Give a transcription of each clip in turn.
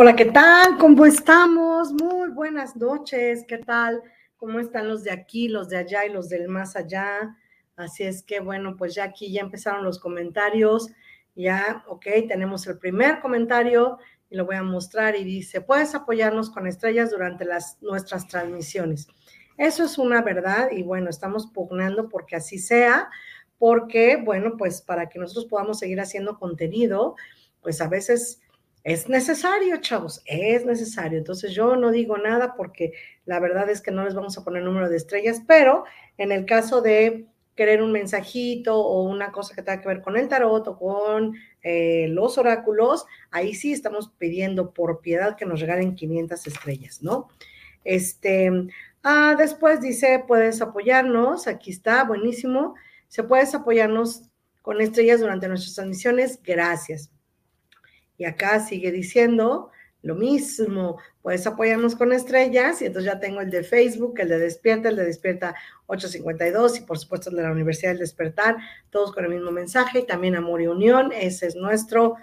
Hola, ¿qué tal? ¿Cómo estamos? Muy buenas noches, ¿qué tal? ¿Cómo están los de aquí, los de allá y los del más allá? Así es que, bueno, pues ya aquí ya empezaron los comentarios. Ya, ok, tenemos el primer comentario y lo voy a mostrar y dice, puedes apoyarnos con estrellas durante las, nuestras transmisiones. Eso es una verdad y bueno, estamos pugnando porque así sea, porque, bueno, pues para que nosotros podamos seguir haciendo contenido, pues a veces es necesario, chavos, es necesario. Entonces yo no digo nada porque la verdad es que no les vamos a poner número de estrellas, pero en el caso de querer un mensajito o una cosa que tenga que ver con el tarot o con eh, los oráculos, ahí sí estamos pidiendo por piedad que nos regalen 500 estrellas, ¿no? Este, ah, después dice, puedes apoyarnos, aquí está, buenísimo, se puedes apoyarnos con estrellas durante nuestras transmisiones, gracias. Y acá sigue diciendo lo mismo, puedes apoyarnos con estrellas y entonces ya tengo el de Facebook, el de Despierta, el de Despierta 852 y por supuesto el de la Universidad del Despertar, todos con el mismo mensaje y también Amor y Unión, ese es nuestro,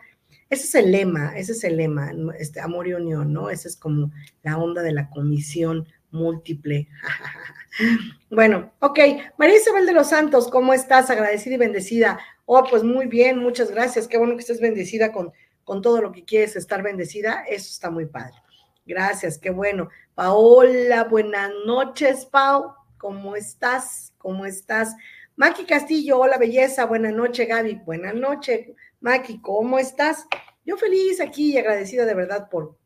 ese es el lema, ese es el lema, este, Amor y Unión, ¿no? Esa es como la onda de la comisión múltiple. bueno, ok, María Isabel de los Santos, ¿cómo estás? Agradecida y bendecida. Oh, pues muy bien, muchas gracias, qué bueno que estés bendecida con con todo lo que quieres estar bendecida, eso está muy padre. Gracias, qué bueno. Paola, buenas noches, Pau. ¿Cómo estás? ¿Cómo estás? Maki Castillo, hola belleza, buenas noches, Gaby. Buenas noches, Maki, ¿cómo estás? Yo feliz aquí y agradecida de verdad por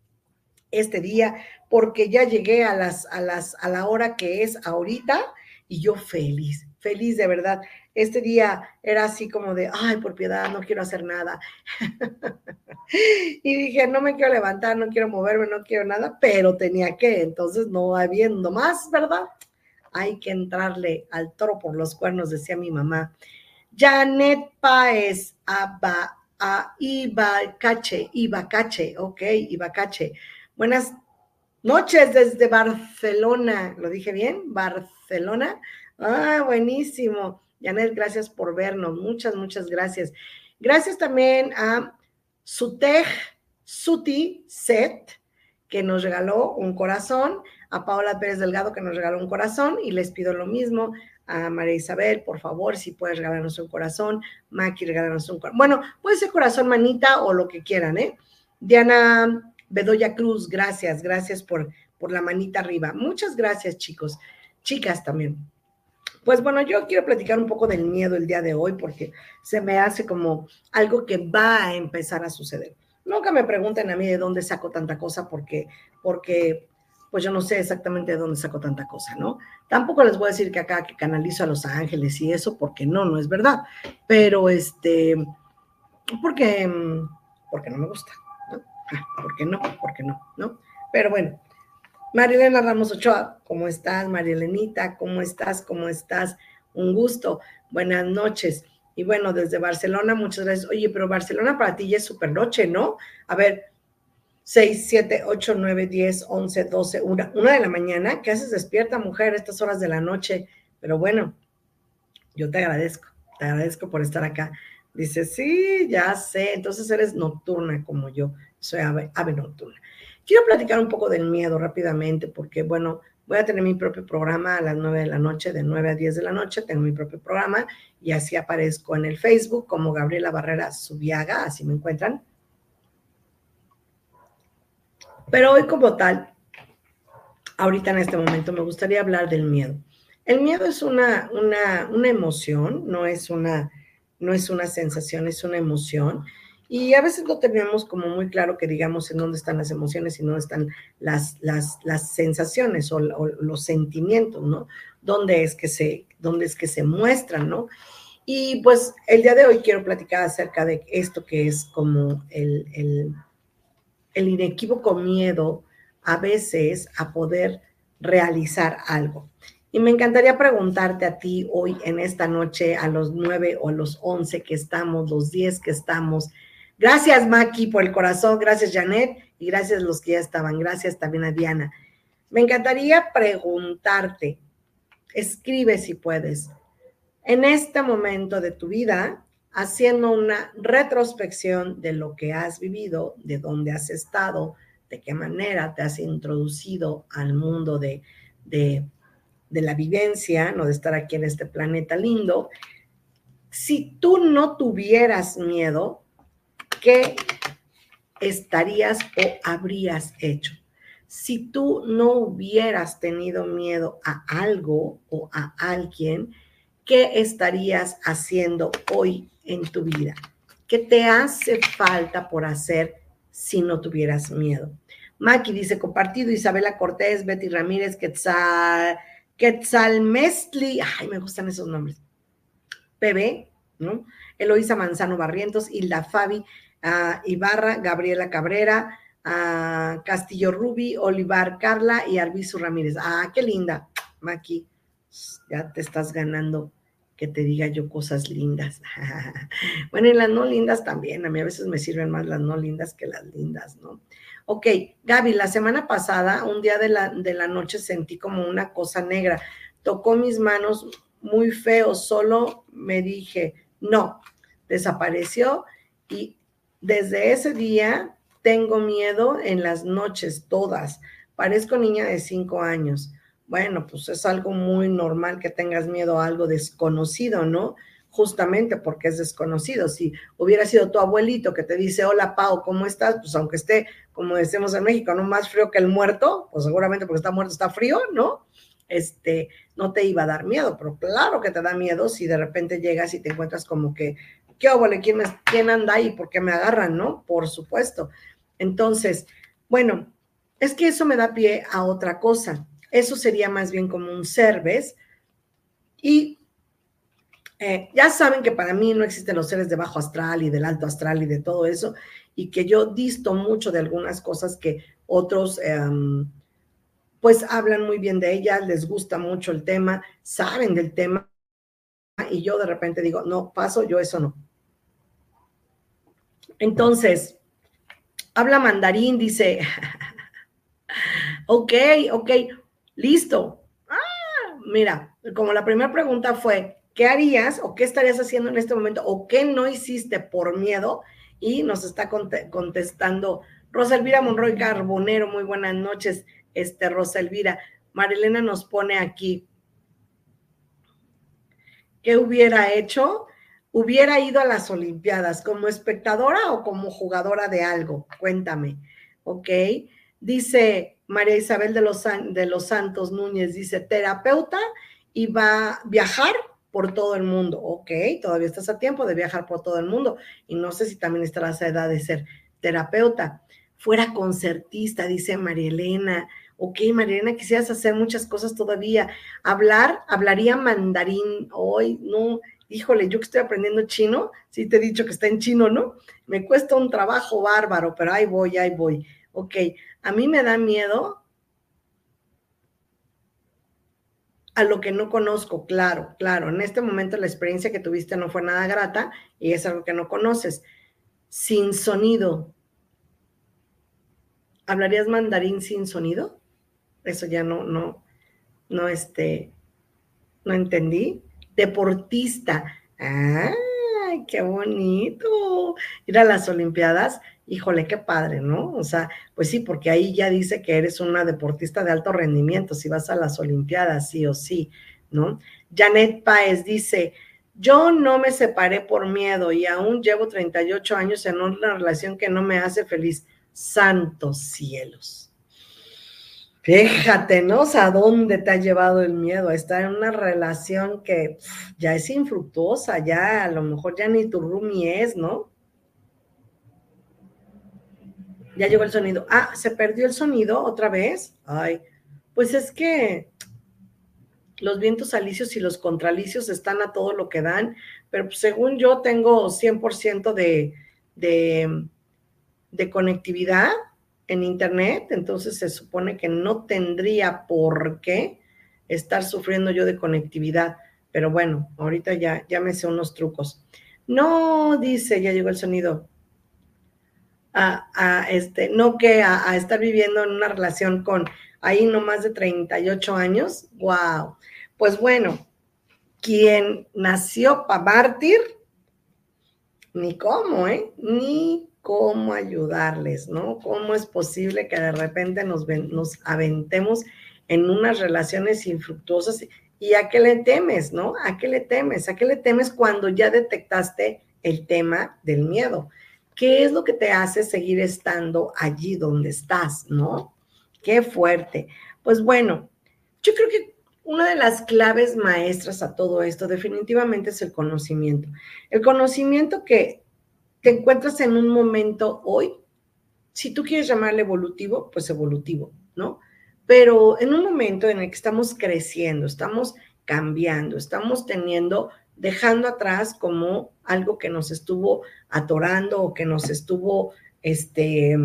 este día, porque ya llegué a las, a las, a la hora que es ahorita y yo feliz, feliz de verdad. Este día era así como de, ay, por piedad, no quiero hacer nada. y dije, no me quiero levantar, no quiero moverme, no quiero nada, pero tenía que, entonces no habiendo más, ¿verdad? Hay que entrarle al toro por los cuernos, decía mi mamá. Janet Paez, Aba, a Ibacache, Ibacache, ok, Ibacache. Buenas noches desde Barcelona, ¿lo dije bien? Barcelona. Ah, buenísimo. Janet, gracias por vernos. Muchas, muchas gracias. Gracias también a Sutej Suti Set, que nos regaló un corazón, a Paola Pérez Delgado, que nos regaló un corazón, y les pido lo mismo a María Isabel, por favor, si puedes regalarnos un corazón, Maki, regalarnos un corazón. Bueno, puede ser corazón, manita o lo que quieran, ¿eh? Diana Bedoya Cruz, gracias, gracias por, por la manita arriba. Muchas gracias, chicos. chicas también. Pues bueno, yo quiero platicar un poco del miedo el día de hoy porque se me hace como algo que va a empezar a suceder. Nunca me pregunten a mí de dónde saco tanta cosa porque, porque pues yo no sé exactamente de dónde saco tanta cosa, ¿no? Tampoco les voy a decir que acá que canalizo a los ángeles y eso, porque no, no es verdad. Pero este, porque, porque no me gusta, ¿no? Ah, ¿Por qué no? ¿Por qué no? ¿No? Pero bueno, Marilena Ramos Ochoa, ¿cómo estás? Marilenita, ¿cómo estás? ¿Cómo estás? Un gusto. Buenas noches. Y bueno, desde Barcelona, muchas gracias. Oye, pero Barcelona para ti ya es súper noche, ¿no? A ver, 6, 7, 8, 9, 10, 11, 12, 1, una de la mañana. ¿Qué haces despierta, mujer, estas horas de la noche? Pero bueno, yo te agradezco, te agradezco por estar acá. Dice, sí, ya sé, entonces eres nocturna como yo, soy ave, ave nocturna. Quiero platicar un poco del miedo rápidamente porque, bueno, voy a tener mi propio programa a las 9 de la noche, de 9 a 10 de la noche, tengo mi propio programa y así aparezco en el Facebook como Gabriela Barrera Subiaga, así me encuentran. Pero hoy como tal, ahorita en este momento me gustaría hablar del miedo. El miedo es una, una, emoción, no es una, no es una sensación, es una emoción. Y a veces no tenemos como muy claro que digamos en dónde están las emociones y dónde están las, las, las sensaciones o, los sentimientos, ¿no? ¿Dónde es, que se, dónde es que se muestran, ¿no? Y pues el día de hoy quiero platicar acerca de esto que es como el, el el inequívoco miedo a veces a poder realizar algo. Y me encantaría preguntarte a ti hoy en esta noche, a los nueve o a los once que estamos, los diez que estamos. Gracias, Maki, por el corazón. Gracias, Janet. Y gracias a los que ya estaban. Gracias también a Diana. Me encantaría preguntarte, escribe si puedes, en este momento de tu vida, haciendo una retrospección de lo que has vivido, de dónde has estado, de qué manera te has introducido al mundo de, de, la vivencia, no de estar aquí en este planeta lindo. Si tú no tuvieras miedo, ¿qué estarías o habrías hecho? Si tú no hubieras tenido miedo a algo o a alguien, ¿qué estarías haciendo hoy en tu vida? ¿Qué te hace falta por hacer si no tuvieras miedo? Maki dice, compartido, Isabela Cortés, Betty Ramírez, Quetzal, Quetzal Mestli, ay, me gustan esos nombres. PB, ¿no? Eloísa Manzano Barrientos, Hilda Fabi, uh, Ibarra, Gabriela Cabrera, uh, Castillo Rubi, Olivar Carla y Arbizu Ramírez. Ah, qué linda, Maki. Ya te estás ganando que te diga yo cosas lindas. bueno, y las no lindas también, a mí a veces me sirven más las no lindas que las lindas, ¿no? Ok, Gaby, la semana pasada, un día de la, de la noche sentí como una cosa negra, tocó mis manos muy feo, solo me dije, no, desapareció y desde ese día tengo miedo en las noches todas. Parezco niña de cinco años bueno, pues es algo muy normal que tengas miedo a algo desconocido, ¿no? Justamente porque es desconocido. Si hubiera sido tu abuelito que te dice, hola Pau, ¿cómo estás? Pues aunque esté, como decimos en México, no más frío que el muerto, pues seguramente porque está muerto está frío, ¿no? Este, no te iba a dar miedo, pero claro que te da miedo si de repente llegas y te encuentras como que, ¿qué óvole? ¿Quién, ¿Quién anda ahí? ¿Por qué me agarran? ¿No? Por supuesto. Entonces, bueno, es que eso me da pie a otra cosa. Eso sería más bien como un service. Y eh, ya saben que para mí no existen los seres de bajo astral y del alto astral y de todo eso, y que yo disto mucho de algunas cosas que otros, em, pues hablan muy bien de ellas, les gusta mucho el tema, saben del tema, y yo de repente digo, no, paso, yo eso no. Entonces, habla mandarín, dice, ok, ok, Listo. Ah, mira, como la primera pregunta fue, ¿qué harías o qué estarías haciendo en este momento o qué no hiciste por miedo? Y nos está contestando Rosa Elvira Monroy Carbonero, muy buenas noches, este Rosa Elvira. Marilena nos pone aquí, ¿qué hubiera hecho? Hubiera ido a las Olimpiadas como espectadora o como jugadora de algo, cuéntame, ¿ok? Dice María Isabel de los, de los Santos Núñez dice, terapeuta y va a viajar por todo el mundo. Ok, todavía estás a tiempo de viajar por todo el mundo. Y no sé si también estarás a edad de ser terapeuta. Fuera concertista, dice María Elena. Ok, María Elena, quisieras hacer muchas cosas todavía. Hablar, hablaría mandarín. Hoy, no, híjole, yo que estoy aprendiendo chino, sí te he dicho que está en chino, ¿no? Me cuesta un trabajo bárbaro, pero ahí voy, ahí voy. Ok, a mí me da miedo a lo que no conozco, claro, claro. En este momento la experiencia que tuviste no fue nada grata y es algo que no conoces. Sin sonido. ¿Hablarías mandarín sin sonido? Eso ya no, no, no, este, no entendí. Deportista. ¡Ay, qué bonito! Ir a las Olimpiadas híjole, qué padre, ¿no? O sea, pues sí, porque ahí ya dice que eres una deportista de alto rendimiento, si vas a las Olimpiadas, sí o sí, ¿no? Janet Páez dice, yo no me separé por miedo y aún llevo 38 años en una relación que no me hace feliz. Santos cielos. Fíjate, ¿no? O sea, ¿a dónde te ha llevado el miedo? Estar en una relación que ya es infructuosa, ya a lo mejor ya ni tu roomie es, ¿no? Ya llegó el sonido. Ah, se perdió el sonido otra vez. Ay, pues es que los vientos alicios y los contralicios están a todo lo que dan, pero según yo tengo 100% de, de, de conectividad en Internet, entonces se supone que no tendría por qué estar sufriendo yo de conectividad. Pero bueno, ahorita ya, ya me sé unos trucos. No, dice, ya llegó el sonido a, este, no que a, estar viviendo en una relación con ahí no más de 38 años. Wow. Pues bueno, quien nació para mártir, ni cómo, ¿eh? Ni cómo ayudarles, ¿no? ¿Cómo es posible que de repente nos, aventemos en unas relaciones infructuosas? ¿Y a qué le temes, no? ¿A qué le temes? ¿A qué le temes cuando ya detectaste el tema del miedo? ¿Qué es lo que te hace seguir estando allí donde estás, no? Qué fuerte. Pues bueno, yo creo que una de las claves maestras a todo esto definitivamente es el conocimiento. El conocimiento que te encuentras en un momento hoy, si tú quieres llamarle evolutivo, pues evolutivo, ¿no? Pero en un momento en el que estamos creciendo, estamos cambiando, estamos teniendo dejando atrás como algo que nos estuvo atorando o que nos estuvo este,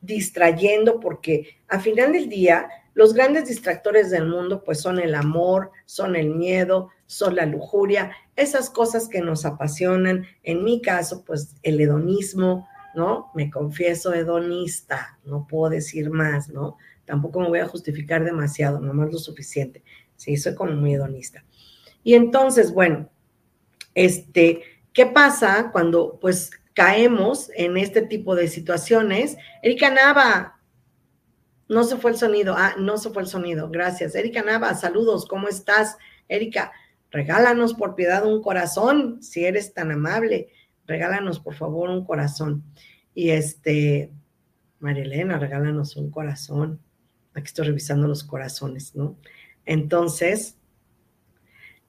distrayendo, porque al final del día los grandes distractores del mundo pues son el amor, son el miedo, son la lujuria, esas cosas que nos apasionan. En mi caso pues el hedonismo, ¿no? Me confieso hedonista, no puedo decir más, ¿no? Tampoco me voy a justificar demasiado, nomás lo suficiente. Sí, soy como muy hedonista. Y entonces, bueno, este, ¿qué pasa cuando pues caemos en este tipo de situaciones? Erika Nava, no se fue el sonido. Ah, no se fue el sonido. Gracias. Erika Nava, saludos. ¿Cómo estás? Erika, regálanos por piedad un corazón, si eres tan amable. Regálanos por favor un corazón. Y este, Marilena, regálanos un corazón. Aquí estoy revisando los corazones, ¿no? Entonces,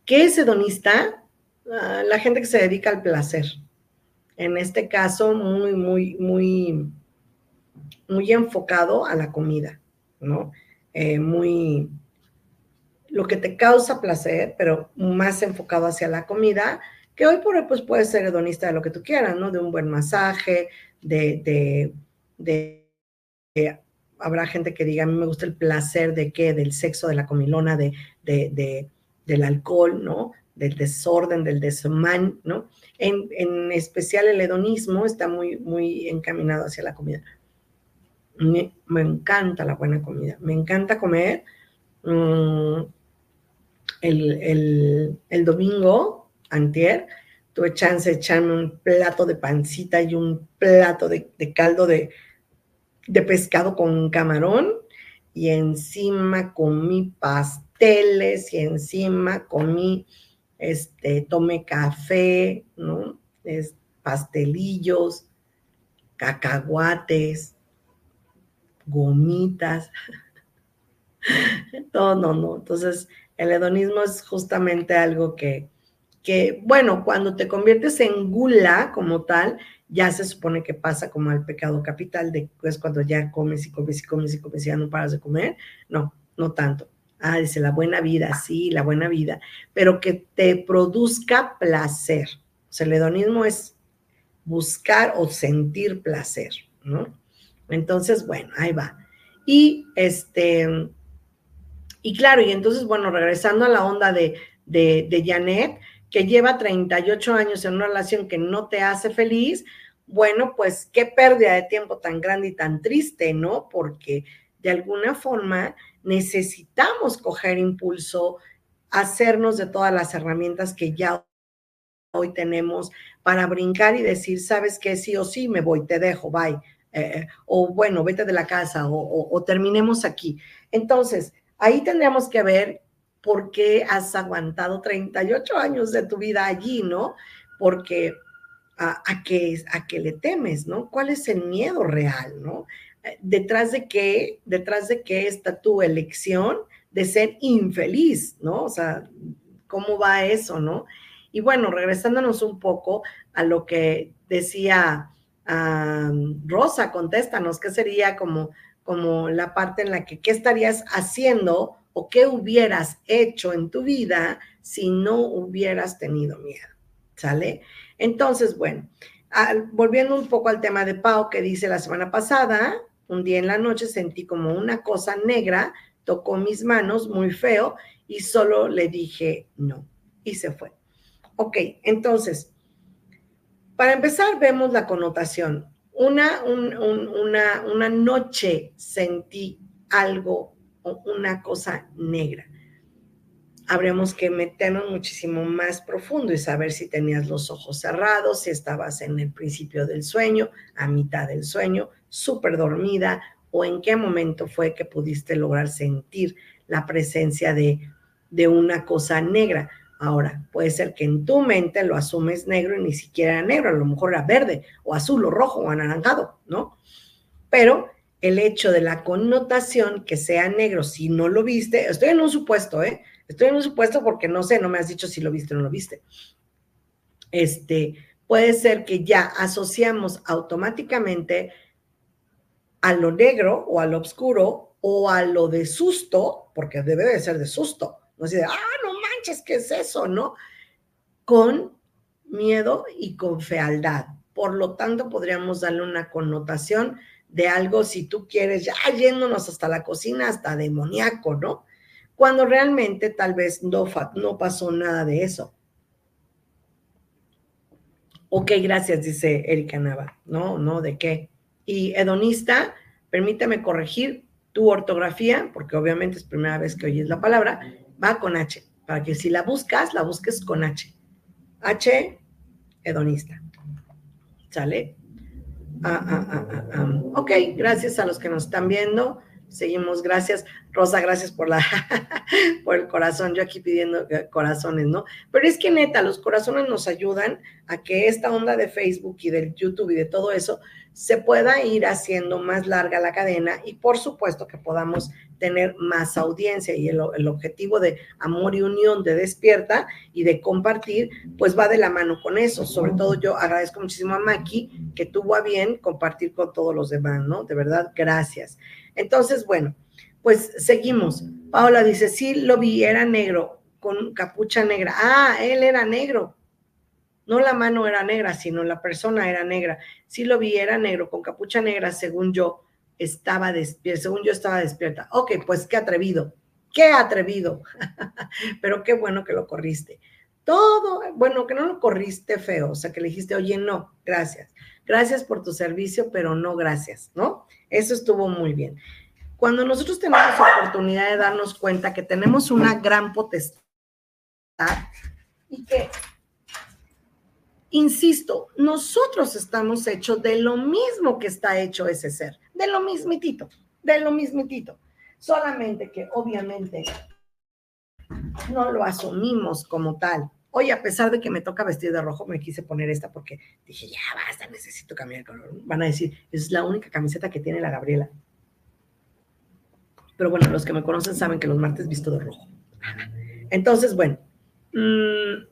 ¿qué es hedonista? Ah, la gente que se dedica al placer. En este caso, muy, muy, muy, muy enfocado a la comida, ¿no? Eh, muy, lo que te causa placer, pero más enfocado hacia la comida, que hoy por hoy pues puedes ser hedonista de lo que tú quieras, ¿no? De un buen masaje, de, de, de, habrá gente que diga, a mí me gusta el placer de qué, del sexo, de la comilona, de, de, del alcohol, ¿no? del desorden, del desmán, ¿no? En, especial el hedonismo está muy, muy encaminado hacia la comida. Me, encanta la buena comida, me encanta comer. Mm, el, domingo, antier, tuve chance de echarme un plato de pancita y un plato de, caldo de, de pescado con camarón y encima comí pasteles y encima comí este, tomé café, ¿no? Es, pastelillos, cacahuates, gomitas. no, no, no. Entonces, el hedonismo es justamente algo que, que, bueno, cuando te conviertes en gula como tal, ya se supone que pasa como el pecado capital, de pues cuando ya comes y comes y comes y comes y ya no paras de comer. No, no tanto. Ah, dice la buena vida, sí, la buena vida, pero que te produzca placer. O sea, el hedonismo es buscar o sentir placer, ¿no? Entonces, bueno, ahí va. Y este, y claro, y entonces, bueno, regresando a la onda de, de, Janet, que lleva 38 años en una relación que no te hace feliz, bueno, pues qué pérdida de tiempo tan grande y tan triste, ¿no? Porque de alguna forma necesitamos coger impulso, hacernos de todas las herramientas que ya hoy tenemos para brincar y decir, sabes qué, sí o sí, me voy, te dejo, bye. Eh, o bueno, vete de la casa o terminemos aquí. Entonces, ahí tendríamos que ver por qué has aguantado 38 años de tu vida allí, ¿no? Porque a, a, qué, a qué le temes, ¿no? ¿Cuál es el miedo real, ¿no? Eh, detrás de qué, detrás de qué está tu elección de ser infeliz, ¿no? O sea, ¿cómo va eso, no? Y bueno, regresándonos un poco a lo que decía Rosa, contéstanos, ¿qué sería como, como la parte en la que, ¿qué estarías haciendo o qué hubieras hecho en tu vida si no hubieras tenido miedo? ¿Sale? Entonces, bueno, volviendo un poco al tema de Pau que dice la semana pasada, un día en la noche sentí como una cosa negra, tocó mis manos muy feo y solo le dije no y se fue. Ok, entonces, para empezar vemos la connotación. Una, una, una noche sentí algo una cosa negra habríamos que meternos muchísimo más profundo y saber si tenías los ojos cerrados, si estabas en el principio del sueño, a mitad del sueño, súper dormida, o en qué momento fue que pudiste lograr sentir la presencia de, de una cosa negra. Ahora, puede ser que en tu mente lo asumes negro y ni siquiera era negro, a lo mejor era verde o azul o rojo o anaranjado, ¿no? Pero el hecho de la connotación que sea negro, si no lo viste, estoy en un supuesto, ¿eh? Estoy en un supuesto porque no sé, no me has dicho si lo viste o no lo viste. Este, puede ser que ya asociamos automáticamente a lo negro o a lo oscuro o a lo de susto, porque debe de ser de susto, no así de, ah, no manches, ¿qué es eso? ¿No? Con miedo y con fealdad. Por lo tanto, podríamos darle una connotación de algo, si tú quieres, ya yéndonos hasta la cocina, hasta demoníaco, ¿no? cuando realmente tal vez no, no pasó nada de eso. Ok, gracias, dice Erika Nava. No, no, ¿de qué? Y hedonista, permítame corregir tu ortografía, porque obviamente es primera vez que oyes la palabra, va con H, para que si la buscas, la busques con H. H, hedonista. ¿Sale? Ah, ah, ah, ah ok, gracias a los que nos están viendo. Seguimos, gracias. Rosa, gracias por la por el corazón. Yo aquí pidiendo eh, corazones, ¿no? Pero es que neta, los corazones nos ayudan a que esta onda de Facebook y del YouTube y de todo eso se pueda ir haciendo más larga la cadena y por supuesto que podamos tener más audiencia y el, el, objetivo de amor y unión de despierta y de compartir, pues va de la mano con eso. Sobre todo yo agradezco muchísimo a Maki que tuvo a bien compartir con todos los demás, ¿no? De verdad, gracias. Entonces, bueno, pues seguimos. Paola dice, sí, lo vi, era negro, con capucha negra. Ah, él era negro. No la mano era negra, sino la persona era negra. Sí lo vi, era negro, con capucha negra, según yo estaba despierta, según yo estaba despierta. Ok, pues qué atrevido, qué atrevido. Pero qué bueno que lo corriste. Todo, bueno, que no lo corriste feo, o sea, que le dijiste, oye, no, gracias. Gracias por tu servicio, pero no gracias, ¿no? Eso estuvo muy bien. Cuando nosotros tenemos oportunidad de darnos cuenta que tenemos una gran potestad y que, insisto, nosotros estamos hechos de lo mismo que está hecho ese ser, de lo mismitito, de lo mismitito. Solamente que obviamente no lo asumimos como tal. Hoy, a pesar de que me toca vestir de rojo, me quise poner esta porque dije, ya basta, necesito cambiar el color. Van a decir, es la única camiseta que tiene la Gabriela. Pero bueno, los que me conocen saben que los martes visto de rojo. Entonces, bueno. Mm,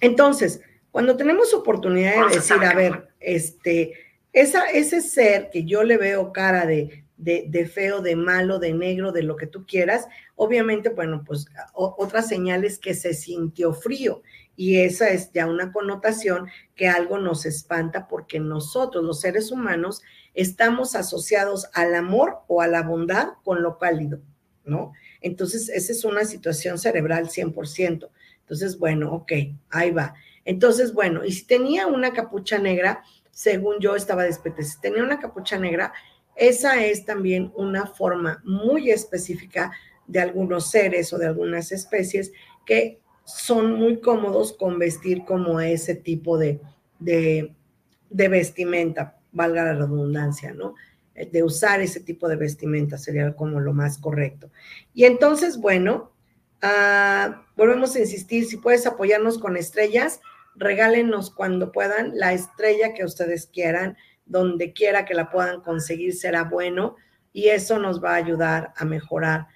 entonces, cuando tenemos oportunidad de decir, a ver, este, esa, ese ser que yo le veo cara de, de, feo, de malo, de negro, de lo que tú quieras, obviamente, bueno, pues otra señal es que se sintió frío y esa es ya una connotación que algo nos espanta porque nosotros, los seres humanos, estamos asociados al amor o a la bondad con lo cálido, ¿no? Entonces, esa es una situación cerebral 100%. Entonces, bueno, ok, ahí va. Entonces, bueno, y si tenía una capucha negra, según yo estaba despete, si tenía una capucha negra, esa es también una forma muy específica de algunos seres o de algunas especies que son muy cómodos con vestir como ese tipo de, de, vestimenta, valga la redundancia, ¿no? De usar ese tipo de vestimenta sería como lo más correcto. Y entonces, bueno, ah, volvemos a insistir, si puedes apoyarnos con estrellas, regálenos cuando puedan la estrella que ustedes quieran donde quiera que la puedan conseguir será bueno y eso nos va a ayudar a mejorar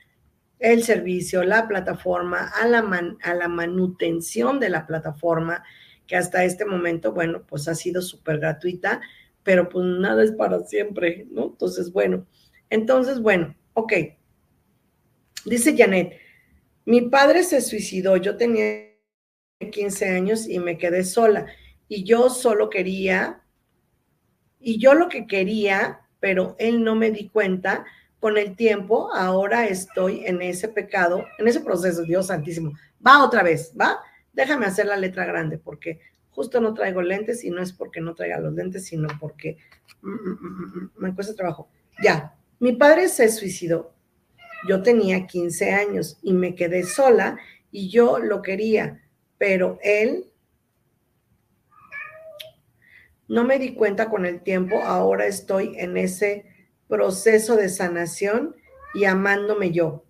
el servicio, la plataforma, a la, a la manutención de la plataforma, que hasta este momento, bueno, pues ha sido súper gratuita, pero pues nada es para siempre, ¿no? Entonces, bueno, entonces, bueno, ok. Dice Janet, mi padre se suicidó, yo tenía 15 años y me quedé sola y yo solo quería y yo lo que quería, pero él no me di cuenta, con el tiempo, ahora estoy en ese pecado, en ese proceso, Dios santísimo. Va otra vez, ¿va? Déjame hacer la letra grande porque justo no traigo lentes y no es porque no traiga los lentes, sino porque mm, mm, mm, me cuesta trabajo. Ya, mi padre se suicidó. Yo tenía 15 años y me quedé sola y yo lo quería, pero él no me di cuenta con el tiempo, ahora estoy en ese proceso de sanación y amándome yo.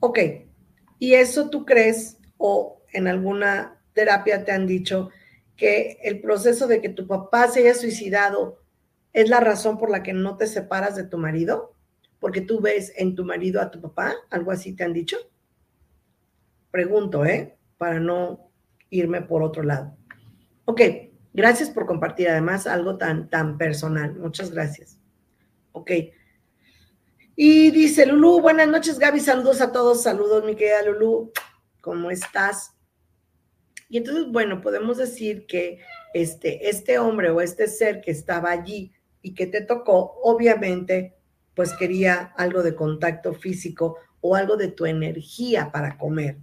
Ok, ¿y eso tú crees o en alguna terapia te han dicho que el proceso de que tu papá se haya suicidado es la razón por la que no te separas de tu marido? Porque tú ves en tu marido a tu papá, algo así te han dicho. Pregunto, ¿eh? Para no irme por otro lado. Ok, gracias por compartir además algo tan, tan personal. Muchas gracias. Ok. Y dice Lulu, buenas noches Gaby, saludos a todos, saludos mi querida Lulu, ¿cómo estás? Y entonces, bueno, podemos decir que este, este hombre o este ser que estaba allí y que te tocó, obviamente, pues quería algo de contacto físico o algo de tu energía para comer.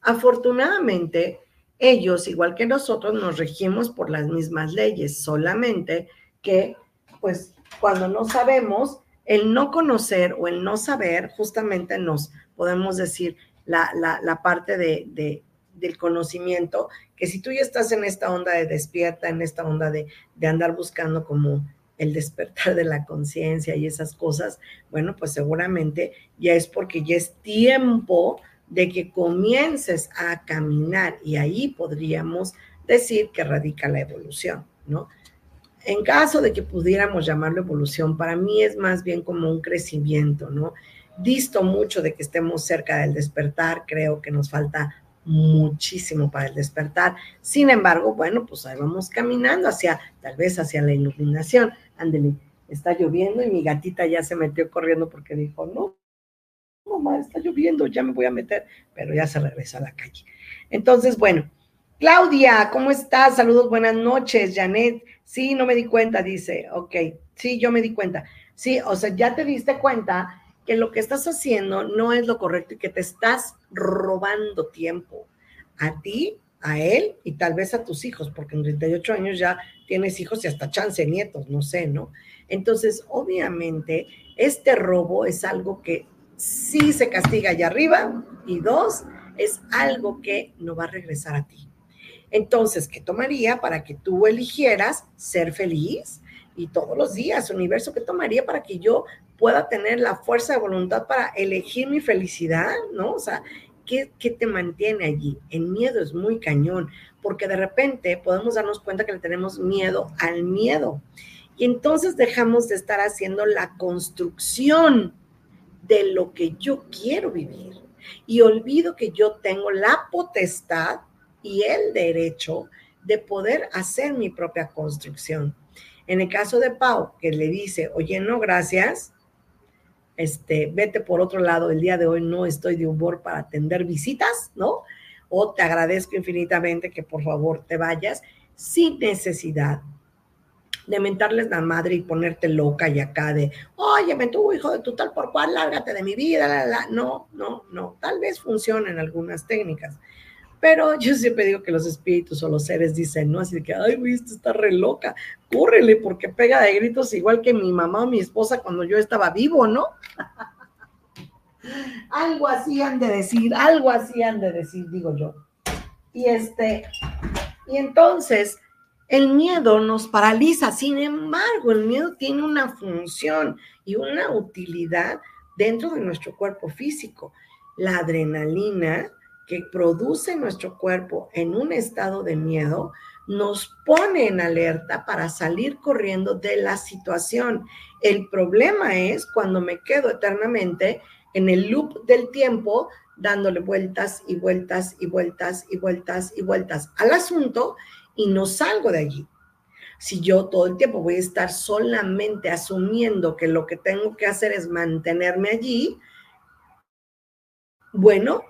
Afortunadamente, ellos, igual que nosotros, nos regimos por las mismas leyes, solamente que, pues, cuando no sabemos, el no conocer o el no saber, justamente nos podemos decir la, parte de, del conocimiento, que si tú ya estás en esta onda de despierta, en esta onda de, de andar buscando como el despertar de la conciencia y esas cosas, bueno, pues seguramente ya es porque ya es tiempo de que comiences a caminar y ahí podríamos decir que radica la evolución, ¿no? En caso de que pudiéramos llamarlo evolución, para mí es más bien como un crecimiento, ¿no? Disto mucho de que estemos cerca del despertar, creo que nos falta muchísimo para el despertar. Sin embargo, bueno, pues ahí vamos caminando hacia, tal vez hacia la iluminación. Ándele, está lloviendo y mi gatita ya se metió corriendo porque dijo, no, está lloviendo, ya me voy a meter, pero ya se regresa a la calle. Entonces, bueno, Claudia, ¿cómo estás? Saludos, buenas noches. Janet, sí, no me di cuenta, dice, ok, sí, yo me di cuenta. Sí, o sea, ya te diste cuenta que lo que estás haciendo no es lo correcto y que te estás robando tiempo a ti, a él y tal vez a tus hijos, porque en 38 años ya tienes hijos y hasta chance nietos, no sé, ¿no? Entonces, obviamente, este robo es algo que sí se castiga allá arriba y dos, es algo que no va a regresar a ti. Entonces, ¿qué tomaría para que tú eligieras ser feliz? Y todos los días, universo, ¿qué tomaría para que yo pueda tener la fuerza de voluntad para elegir mi felicidad? ¿No? O sea, ¿qué, qué te mantiene allí? El miedo es muy cañón, porque de repente podemos darnos cuenta que le tenemos miedo al miedo. Y entonces dejamos de estar haciendo la construcción de lo que yo quiero vivir. Y olvido que yo tengo la potestad y el derecho de poder hacer mi propia construcción. En el caso de Pau, que le dice, oye, no, gracias, este, vete por otro lado, el día de hoy no estoy de humor para atender visitas, ¿no? O te agradezco infinitamente que por favor te vayas sin necesidad de mentarles la madre y ponerte loca y acá de, oye, me tuvo hijo de tu tal por cual, lárgate de mi vida, la, la. no, no, no, tal vez funcionen algunas técnicas, pero yo siempre digo que los espíritus o los seres dicen, ¿no? Así que, ay, güey, esto está re loca, córrele porque pega de gritos igual que mi mamá o mi esposa cuando yo estaba vivo, ¿no? algo así han de decir, algo así han de decir, digo yo. Y este, y entonces, el miedo nos paraliza, sin embargo, el miedo tiene una función y una utilidad dentro de nuestro cuerpo físico. La adrenalina que produce nuestro cuerpo en un estado de miedo nos pone en alerta para salir corriendo de la situación. El problema es cuando me quedo eternamente en el loop del tiempo dándole vueltas y vueltas y vueltas y vueltas y vueltas al asunto y no salgo de allí. Si yo todo el tiempo voy a estar solamente asumiendo que lo que tengo que hacer es mantenerme allí, bueno,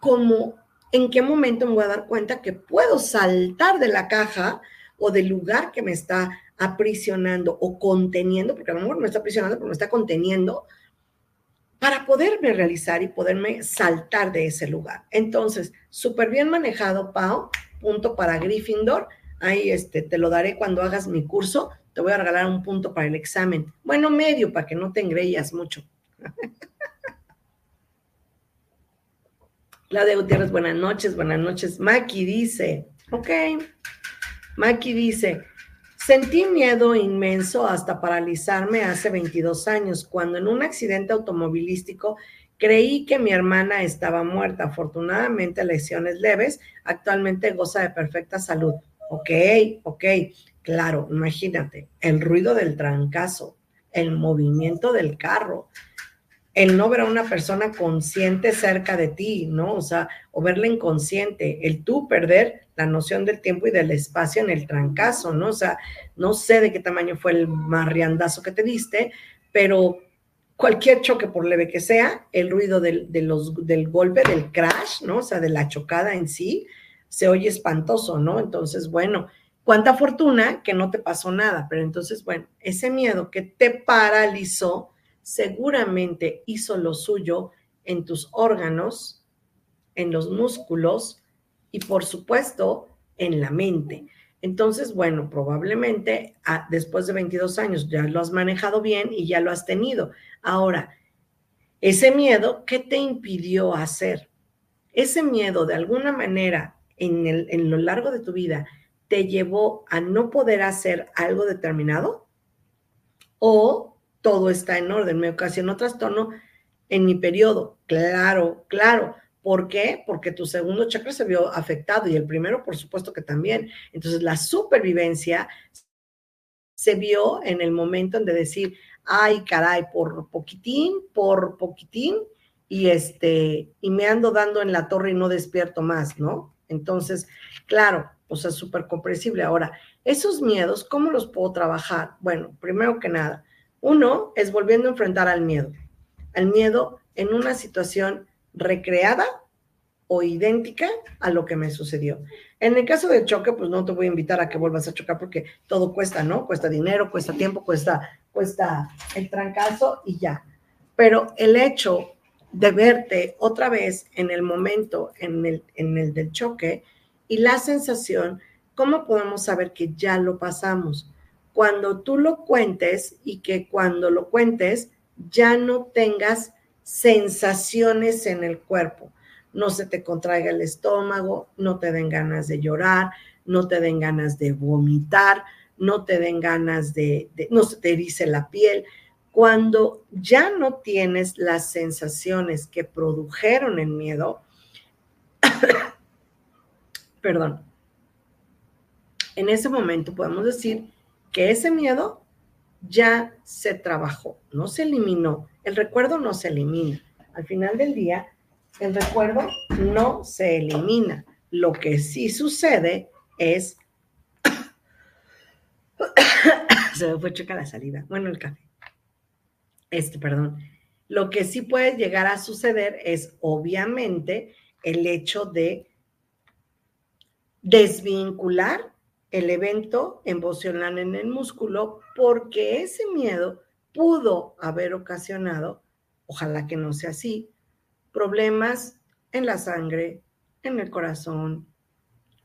como en qué momento me voy a dar cuenta que puedo saltar de la caja o del lugar que me está aprisionando o conteniendo, porque a lo mejor me está aprisionando, pero me está conteniendo, para poderme realizar y poderme saltar de ese lugar. Entonces, súper bien manejado, Pau, punto para Gryffindor. Ahí este, te lo daré cuando hagas mi curso. Te voy a regalar un punto para el examen. Bueno, medio, para que no te engreías mucho. Claudia Gutiérrez, buenas noches, buenas noches. Maki dice, ok, Maki dice, sentí miedo inmenso hasta paralizarme hace 22 años, cuando en un accidente automovilístico creí que mi hermana estaba muerta. Afortunadamente, lesiones leves, actualmente goza de perfecta salud. Ok, ok, claro, imagínate, el ruido del trancazo, el movimiento del carro, el no ver a una persona consciente cerca de ti, ¿no? O sea, o verla inconsciente, el tú perder la noción del tiempo y del espacio en el trancazo, ¿no? O sea, no sé de qué tamaño fue el marriandazo que te diste, pero cualquier choque, por leve que sea, el ruido del, del golpe, del crash, ¿no? O sea, de la chocada en sí, se oye espantoso, ¿no? Entonces, bueno, cuánta fortuna que no te pasó nada, pero entonces, bueno, ese miedo que te paralizó, seguramente hizo lo suyo en tus órganos, en los músculos y por supuesto en la mente. Entonces, bueno, probablemente ah, después de 22 años ya lo has manejado bien y ya lo has tenido. Ahora, ese miedo, ¿qué te impidió hacer? Ese miedo, de alguna manera, en, el, en lo largo de tu vida, te llevó a no poder hacer algo determinado? ¿O todo está en orden, me ocasionó trastorno en mi periodo. Claro, claro. ¿Por qué? Porque tu segundo chakra se vio afectado y el primero, por supuesto que también. Entonces, la supervivencia se vio en el momento en de decir, ay, caray, por poquitín, por poquitín, y este, y me ando dando en la torre y no despierto más, ¿no? Entonces, claro, o sea, súper comprensible. Ahora, esos miedos, ¿cómo los puedo trabajar? Bueno, primero que nada, uno es volviendo a enfrentar al miedo, al miedo en una situación recreada o idéntica a lo que me sucedió. En el caso de choque, pues no te voy a invitar a que vuelvas a chocar porque todo cuesta, ¿no? Cuesta dinero, cuesta tiempo, cuesta, cuesta el trancazo y ya. Pero el hecho de verte otra vez en el momento, en el, en el del choque y la sensación, ¿cómo podemos saber que ya lo pasamos? cuando tú lo cuentes y que cuando lo cuentes ya no tengas sensaciones en el cuerpo. No se te contraiga el estómago, no te den ganas de llorar, no te den ganas de vomitar, no te den ganas de, no se te erice la piel. Cuando ya no tienes las sensaciones que produjeron el miedo, perdón, en ese momento podemos decir que ese miedo ya se trabajó, no se eliminó. El recuerdo no se elimina. Al final del día, el recuerdo no se elimina. Lo que sí sucede es... se me fue checa la salida. Bueno, el café. Este, perdón. Lo que sí puede llegar a suceder es, obviamente, el hecho de desvincular el evento emocional en el músculo porque ese miedo pudo haber ocasionado, ojalá que no sea así, problemas en la sangre, en el corazón,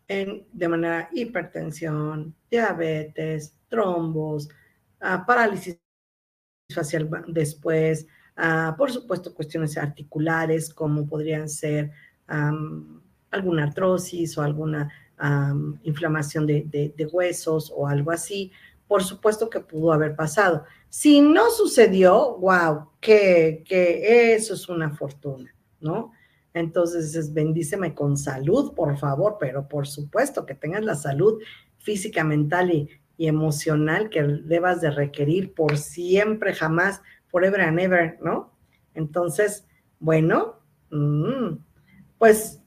en, de manera hipertensión, diabetes, trombos, ah, parálisis facial después, ah, por supuesto cuestiones articulares como podrían ser alguna artrosis o alguna inflamación de, huesos o algo así, por supuesto que pudo haber pasado. Si no sucedió, wow, que, que eso es una fortuna, ¿no? Entonces, es, bendíceme con salud, por favor, pero por supuesto que tengas la salud física, mental y, emocional que debas de requerir por siempre, jamás, forever and ever, ¿no? Entonces, bueno, mm, pues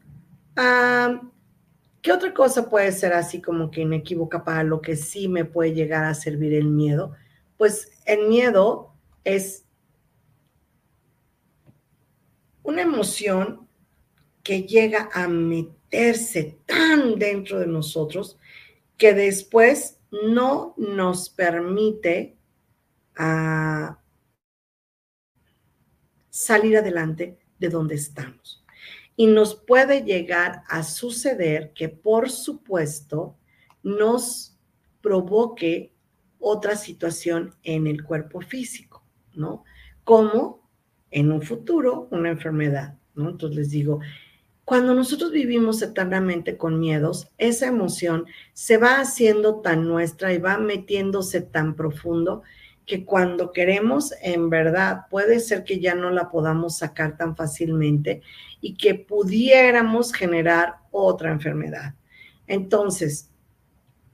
¿Qué otra cosa puede ser así como que inequívoca para lo que sí me puede llegar a servir el miedo? Pues el miedo es una emoción que llega a meterse tan dentro de nosotros que después no nos permite ah, salir adelante de donde estamos. Y nos puede llegar a suceder que, por supuesto, nos provoque otra situación en el cuerpo físico, ¿no? Como en un futuro una enfermedad, ¿no? Entonces les digo, cuando nosotros vivimos eternamente con miedos, esa emoción se va haciendo tan nuestra y va metiéndose tan profundo que cuando queremos, en verdad, puede ser que ya no la podamos sacar tan fácilmente y que pudiéramos generar otra enfermedad. Entonces,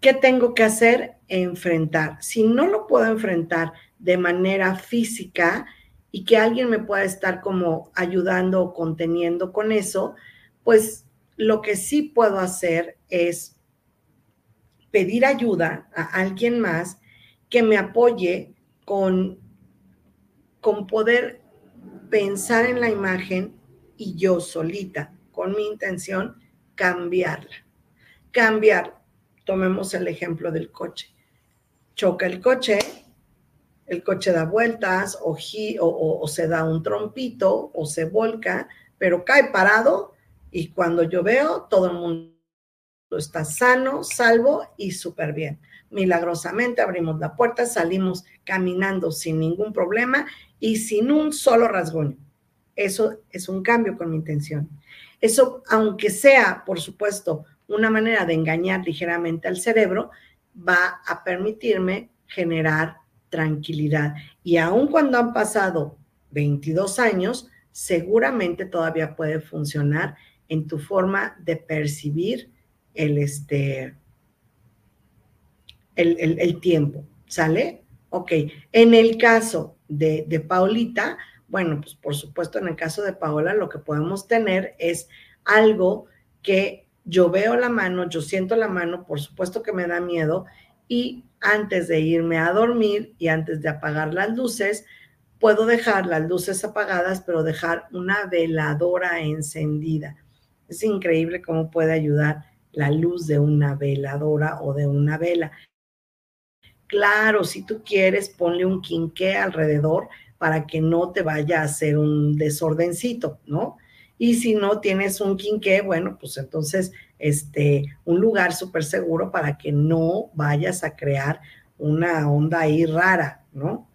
¿qué tengo que hacer? Enfrentar. Si no lo puedo enfrentar de manera física y que alguien me pueda estar como ayudando o conteniendo con eso, pues lo que sí puedo hacer es pedir ayuda a alguien más que me apoye con, con poder pensar en la imagen y yo solita, con mi intención, cambiarla. Cambiar. Tomemos el ejemplo del coche. Choca el coche, el coche da vueltas o, o, o, se da un trompito o se volca, pero cae parado y cuando yo veo, todo el mundo está sano, salvo y súper bien milagrosamente abrimos la puerta, salimos caminando sin ningún problema y sin un solo rasguño. Eso es un cambio con mi intención. Eso, aunque sea, por supuesto, una manera de engañar ligeramente al cerebro, va a permitirme generar tranquilidad. Y aun cuando han pasado 22 años, seguramente todavía puede funcionar en tu forma de percibir el, este, el, tiempo, ¿sale? Ok, en el caso de, de Paulita, bueno, pues por supuesto en el caso de Paola lo que podemos tener es algo que yo veo la mano, yo siento la mano, por supuesto que me da miedo y antes de irme a dormir y antes de apagar las luces, puedo dejar las luces apagadas, pero dejar una veladora encendida. Es increíble cómo puede ayudar la luz de una veladora o de una vela. Claro, si tú quieres, ponle un quinqué alrededor para que no te vaya a hacer un desordencito, ¿no? Y si no tienes un quinqué, bueno, pues entonces, este, un lugar súper seguro para que no vayas a crear una onda ahí rara, ¿no?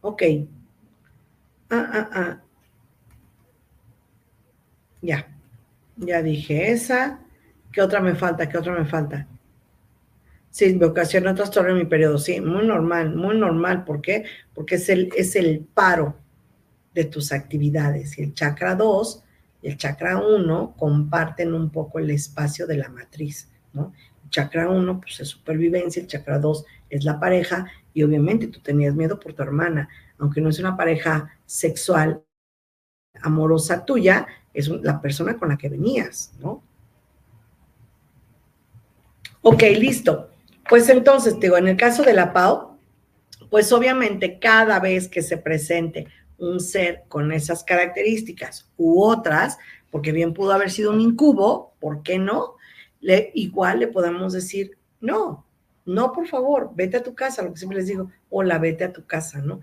Ok. Ah, ah, ah. Ya. Ya dije esa. ¿Qué otra me falta? ¿Qué otra me falta? Sí, me ocasiona trastorno en mi periodo, sí, muy normal, muy normal. ¿Por qué? Porque es el, es el paro de tus actividades. Y el chakra 2 y el chakra 1 comparten un poco el espacio de la matriz, ¿no? chakra 1 pues es supervivencia, el chakra 2 es la pareja y obviamente tú tenías miedo por tu hermana, aunque no es una pareja sexual amorosa tuya, es la persona con la que venías, ¿no? Ok, listo. Pues entonces, digo, en el caso de la PAO, pues obviamente cada vez que se presente un ser con esas características u otras, porque bien pudo haber sido un incubo, ¿por qué no? Le, igual le podemos decir, no, no, por favor, vete a tu casa, lo que siempre les digo, hola, vete a tu casa, ¿no?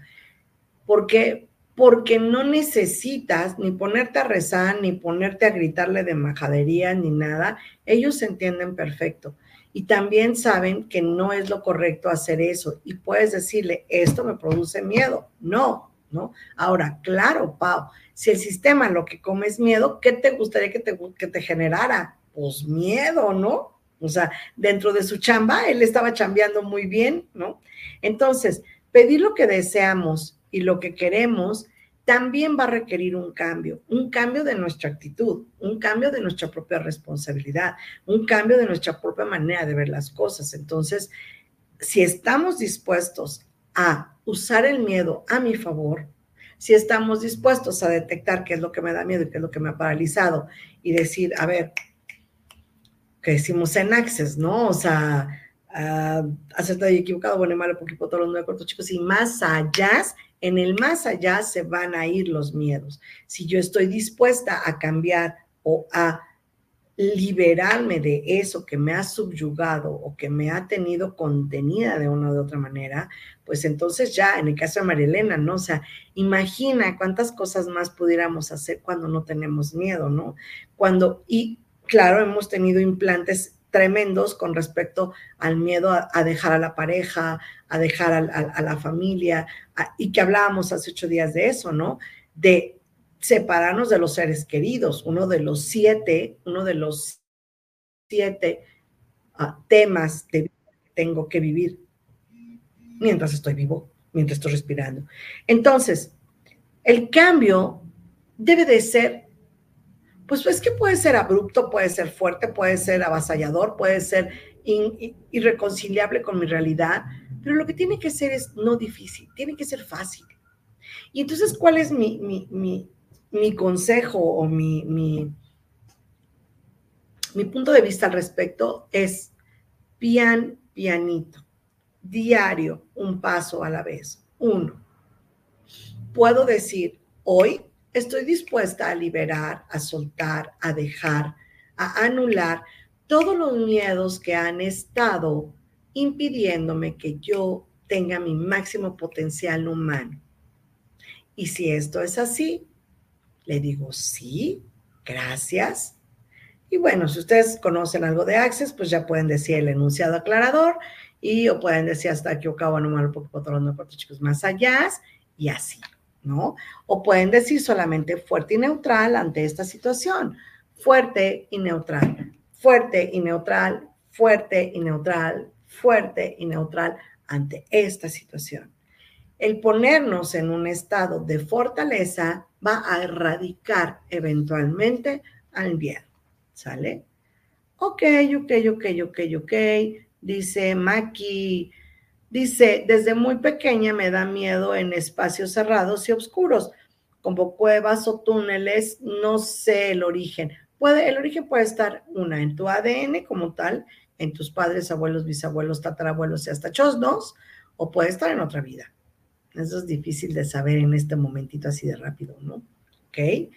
Porque porque no necesitas ni ponerte a rezar, ni ponerte a gritarle de majadería, ni nada. Ellos entienden perfecto. Y también saben que no es lo correcto hacer eso. Y puedes decirle, esto me produce miedo. No, ¿no? Ahora, claro, Pau, si el sistema lo que come es miedo, ¿qué te gustaría que te, que te generara? Pues miedo, ¿no? O sea, dentro de su chamba, él estaba chambeando muy bien, ¿no? Entonces, pedir lo que deseamos y lo que queremos también va a requerir un cambio, un cambio de nuestra actitud, un cambio de nuestra propia responsabilidad, un cambio de nuestra propia manera de ver las cosas. Entonces, si estamos dispuestos a usar el miedo a mi favor, si estamos dispuestos a detectar qué es lo que me da miedo y qué es lo que me ha paralizado y decir, a ver, que decimos en Access, ¿no? O sea, uh, acertado y equivocado, bueno y malo, poquito todos los nueve cortos chicos, y más allá, en el más allá se van a ir los miedos. Si yo estoy dispuesta a cambiar o a liberarme de eso que me ha subyugado o que me ha tenido contenida de una u otra manera, pues entonces ya, en el caso de María Elena, ¿no? O sea, imagina cuántas cosas más pudiéramos hacer cuando no tenemos miedo, ¿no? Cuando, y claro, hemos tenido implantes tremendos con respecto al miedo a, dejar a la pareja, a dejar a, la familia, y que hablábamos hace ocho días de eso, ¿no? De separarnos de los seres queridos, uno de los siete, uno de los siete ah, temas de vida que tengo que vivir mientras estoy vivo, mientras estoy respirando. Entonces, el cambio debe de ser pues es que puede ser abrupto, puede ser fuerte, puede ser avasallador, puede ser irreconciliable con mi realidad, pero lo que tiene que ser es no difícil, tiene que ser fácil. Y entonces, ¿cuál es mi, consejo o mi, mi, mi punto de vista al respecto? Es pian, pianito, diario, un paso a la vez. Uno, puedo decir, hoy estoy dispuesta a liberar, a soltar, a dejar, a anular todos los miedos que han estado impidiéndome que yo tenga mi máximo potencial humano. Y si esto es así, le digo sí, gracias. Y bueno, si ustedes conocen algo de Access, pues ya pueden decir el enunciado aclarador y o pueden decir hasta aquí o cabo no malo otros no chicos más allá y así. ¿no? O pueden decir solamente fuerte y neutral ante esta situación. Fuerte y neutral, fuerte y neutral, fuerte y neutral, fuerte y neutral ante esta situación. El ponernos en un estado de fortaleza va a erradicar eventualmente al bien. ¿Sale? Ok, ok, ok, ok, ok. Dice Maki, Dice, desde muy pequeña me da miedo en espacios cerrados y oscuros, como cuevas o túneles, no sé el origen. Puede, el origen puede estar una en tu ADN como tal, en tus padres, abuelos, bisabuelos, tatarabuelos y hasta chosnos, o puede estar en otra vida. Eso es difícil de saber en este momentito así de rápido, ¿no? ¿Ok?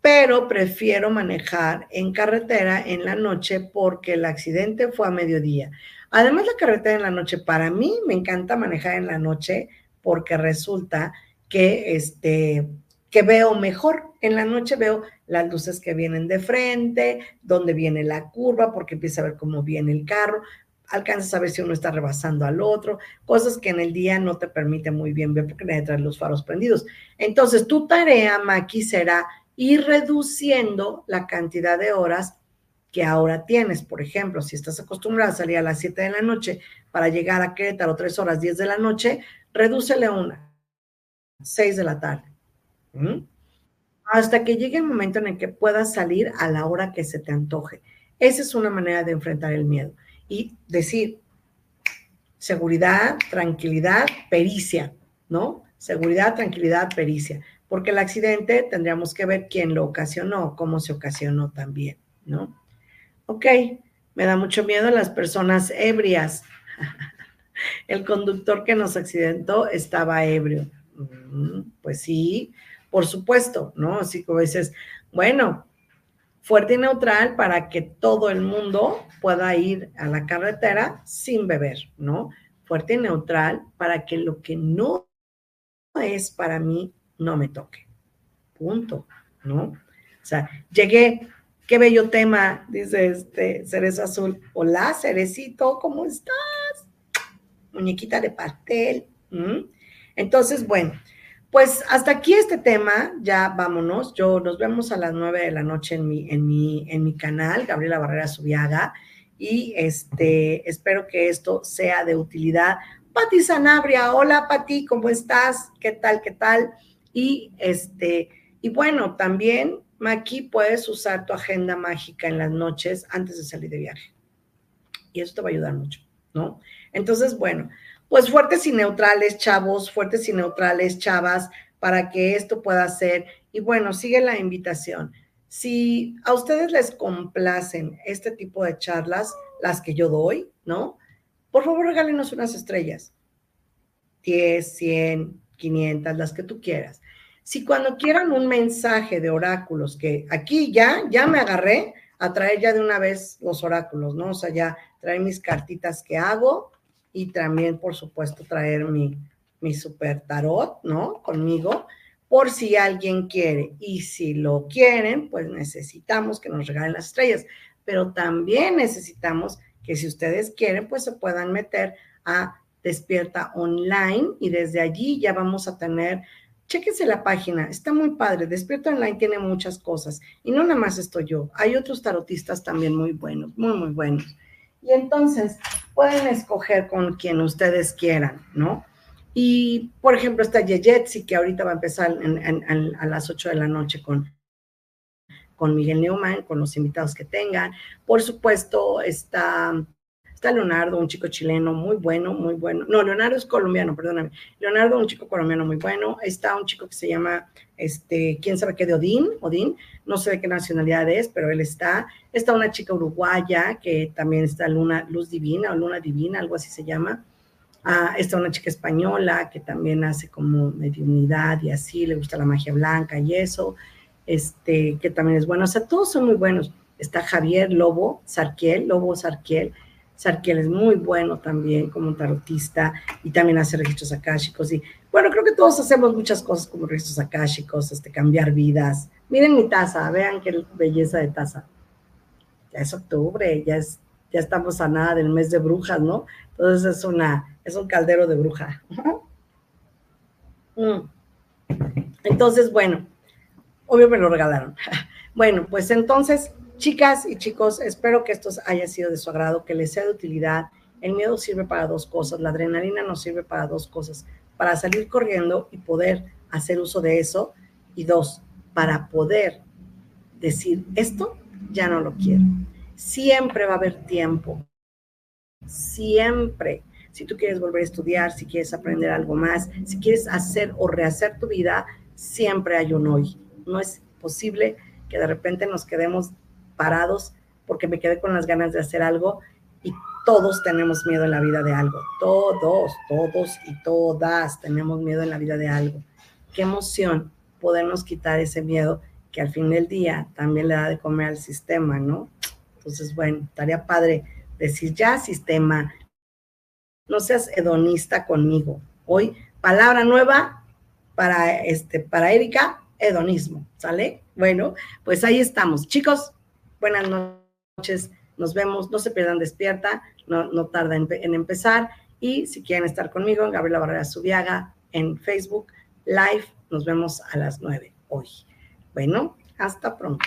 Pero prefiero manejar en carretera en la noche porque el accidente fue a mediodía. Además, la carretera en la noche, para mí me encanta manejar en la noche porque resulta que, este, que veo mejor. En la noche veo las luces que vienen de frente, dónde viene la curva, porque empieza a ver cómo viene el carro, alcanzas a ver si uno está rebasando al otro, cosas que en el día no te permite muy bien ver porque nadie los faros prendidos. Entonces, tu tarea, Maki, será ir reduciendo la cantidad de horas que ahora tienes. Por ejemplo, si estás acostumbrada a salir a las 7 de la noche para llegar a Querétaro 3 horas 10 de la noche, redúcele una, 6 de la tarde. Hasta que llegue el momento en el que puedas salir a la hora que se te antoje. Esa es una manera de enfrentar el miedo. Y decir seguridad, tranquilidad, pericia, ¿no? Seguridad, tranquilidad, pericia. Porque el accidente tendríamos que ver quién lo ocasionó, cómo se ocasionó también, ¿no? Ok, me da mucho miedo las personas ebrias. El conductor que nos accidentó estaba ebrio. Mm, pues sí, por supuesto, ¿no? Así como dices, bueno, fuerte y neutral para que todo el mundo pueda ir a la carretera sin beber, ¿no? Fuerte y neutral para que lo que no es para mí no me toque. Punto, ¿no? O sea, llegué, qué bello tema, dice este Cerezo Azul. Hola, Cerecito, ¿cómo estás? Muñequita de pastel. Entonces, bueno, pues hasta aquí este tema, ya vámonos. Yo nos vemos a las nueve de la noche en mi, en mi, en mi canal, Gabriela Barrera Subiaga, y este, espero que esto sea de utilidad. Pati Sanabria, hola Pati, ¿cómo estás? ¿Qué tal? ¿Qué tal? Y este, y bueno, también, Maki, puedes usar tu agenda mágica en las noches antes de salir de viaje. Y eso te va a ayudar mucho, ¿no? Entonces, bueno, pues fuertes y neutrales, chavos, fuertes y neutrales, chavas, para que esto pueda ser. Y bueno, sigue la invitación. Si a ustedes les complacen este tipo de charlas, las que yo doy, ¿no? Por favor, regálenos unas estrellas. 10, 100, 500, las que tú quieras. Si cuando quieran un mensaje de oráculos, que aquí ya, ya me agarré a traer ya de una vez los oráculos, ¿no? O sea, ya traer mis cartitas que hago, y también, por supuesto, traer mi, mi super tarot, ¿no? Conmigo, por si alguien quiere. Y si lo quieren, pues necesitamos que nos regalen las estrellas. Pero también necesitamos que si ustedes quieren, pues se puedan meter a Despierta Online y desde allí ya vamos a tener, chéquense la página, está muy padre, Despierta Online tiene muchas cosas y no nada más estoy yo, hay otros tarotistas también muy buenos, muy, muy buenos. Y entonces pueden escoger con quien ustedes quieran, ¿no? Y, por ejemplo, está Yejetsi, que ahorita va a empezar a las 8 de la noche con, con Miguel Neumann, con los invitados que tengan. Por supuesto, está Está Leonardo, un chico chileno muy bueno, muy bueno. No, Leonardo es colombiano, perdóname. Leonardo, un chico colombiano muy bueno. Está un chico que se llama, este, quién sabe qué, de Odín, Odín. No sé de qué nacionalidad es, pero él está. Está una chica uruguaya que también está Luna, Luz Divina o Luna Divina, algo así se llama. Ah, está una chica española que también hace como mediunidad y así, le gusta la magia blanca y eso, este, que también es bueno. O sea, todos son muy buenos. Está Javier Lobo, Sarquiel, Lobo Sarquiel, Sarkiel es muy bueno también como tarotista y también hace registros akáshicos. Y bueno, creo que todos hacemos muchas cosas como registros akáshicos, este, cambiar vidas. Miren mi taza, vean qué belleza de taza. Ya es octubre, ya, es, ya estamos a nada del mes de brujas, ¿no? Entonces es, una, es un caldero de bruja. Mm. Entonces, bueno, obvio me lo regalaron. Bueno, pues entonces Chicas y chicos, espero que esto haya sido de su agrado, que les sea de utilidad. El miedo sirve para dos cosas, la adrenalina nos sirve para dos cosas, para salir corriendo y poder hacer uso de eso. Y dos, para poder decir, esto ya no lo quiero. Siempre va a haber tiempo. Siempre. Si tú quieres volver a estudiar, si quieres aprender algo más, si quieres hacer o rehacer tu vida, siempre hay un hoy. No es posible que de repente nos quedemos parados porque me quedé con las ganas de hacer algo y todos tenemos miedo en la vida de algo, todos, todos y todas tenemos miedo en la vida de algo. Qué emoción podernos quitar ese miedo que al fin del día también le da de comer al sistema, ¿no? Entonces, bueno, estaría padre decir, ya sistema, no seas hedonista conmigo. Hoy, palabra nueva para, este, para Erika, hedonismo, ¿sale? Bueno, pues ahí estamos. Chicos, Buenas noches, nos vemos, no se pierdan despierta, no, no tarda en, empezar. Y si quieren estar conmigo en Gabriela Barrera Subiaga en Facebook Live, nos vemos a las nueve hoy. Bueno, hasta pronto.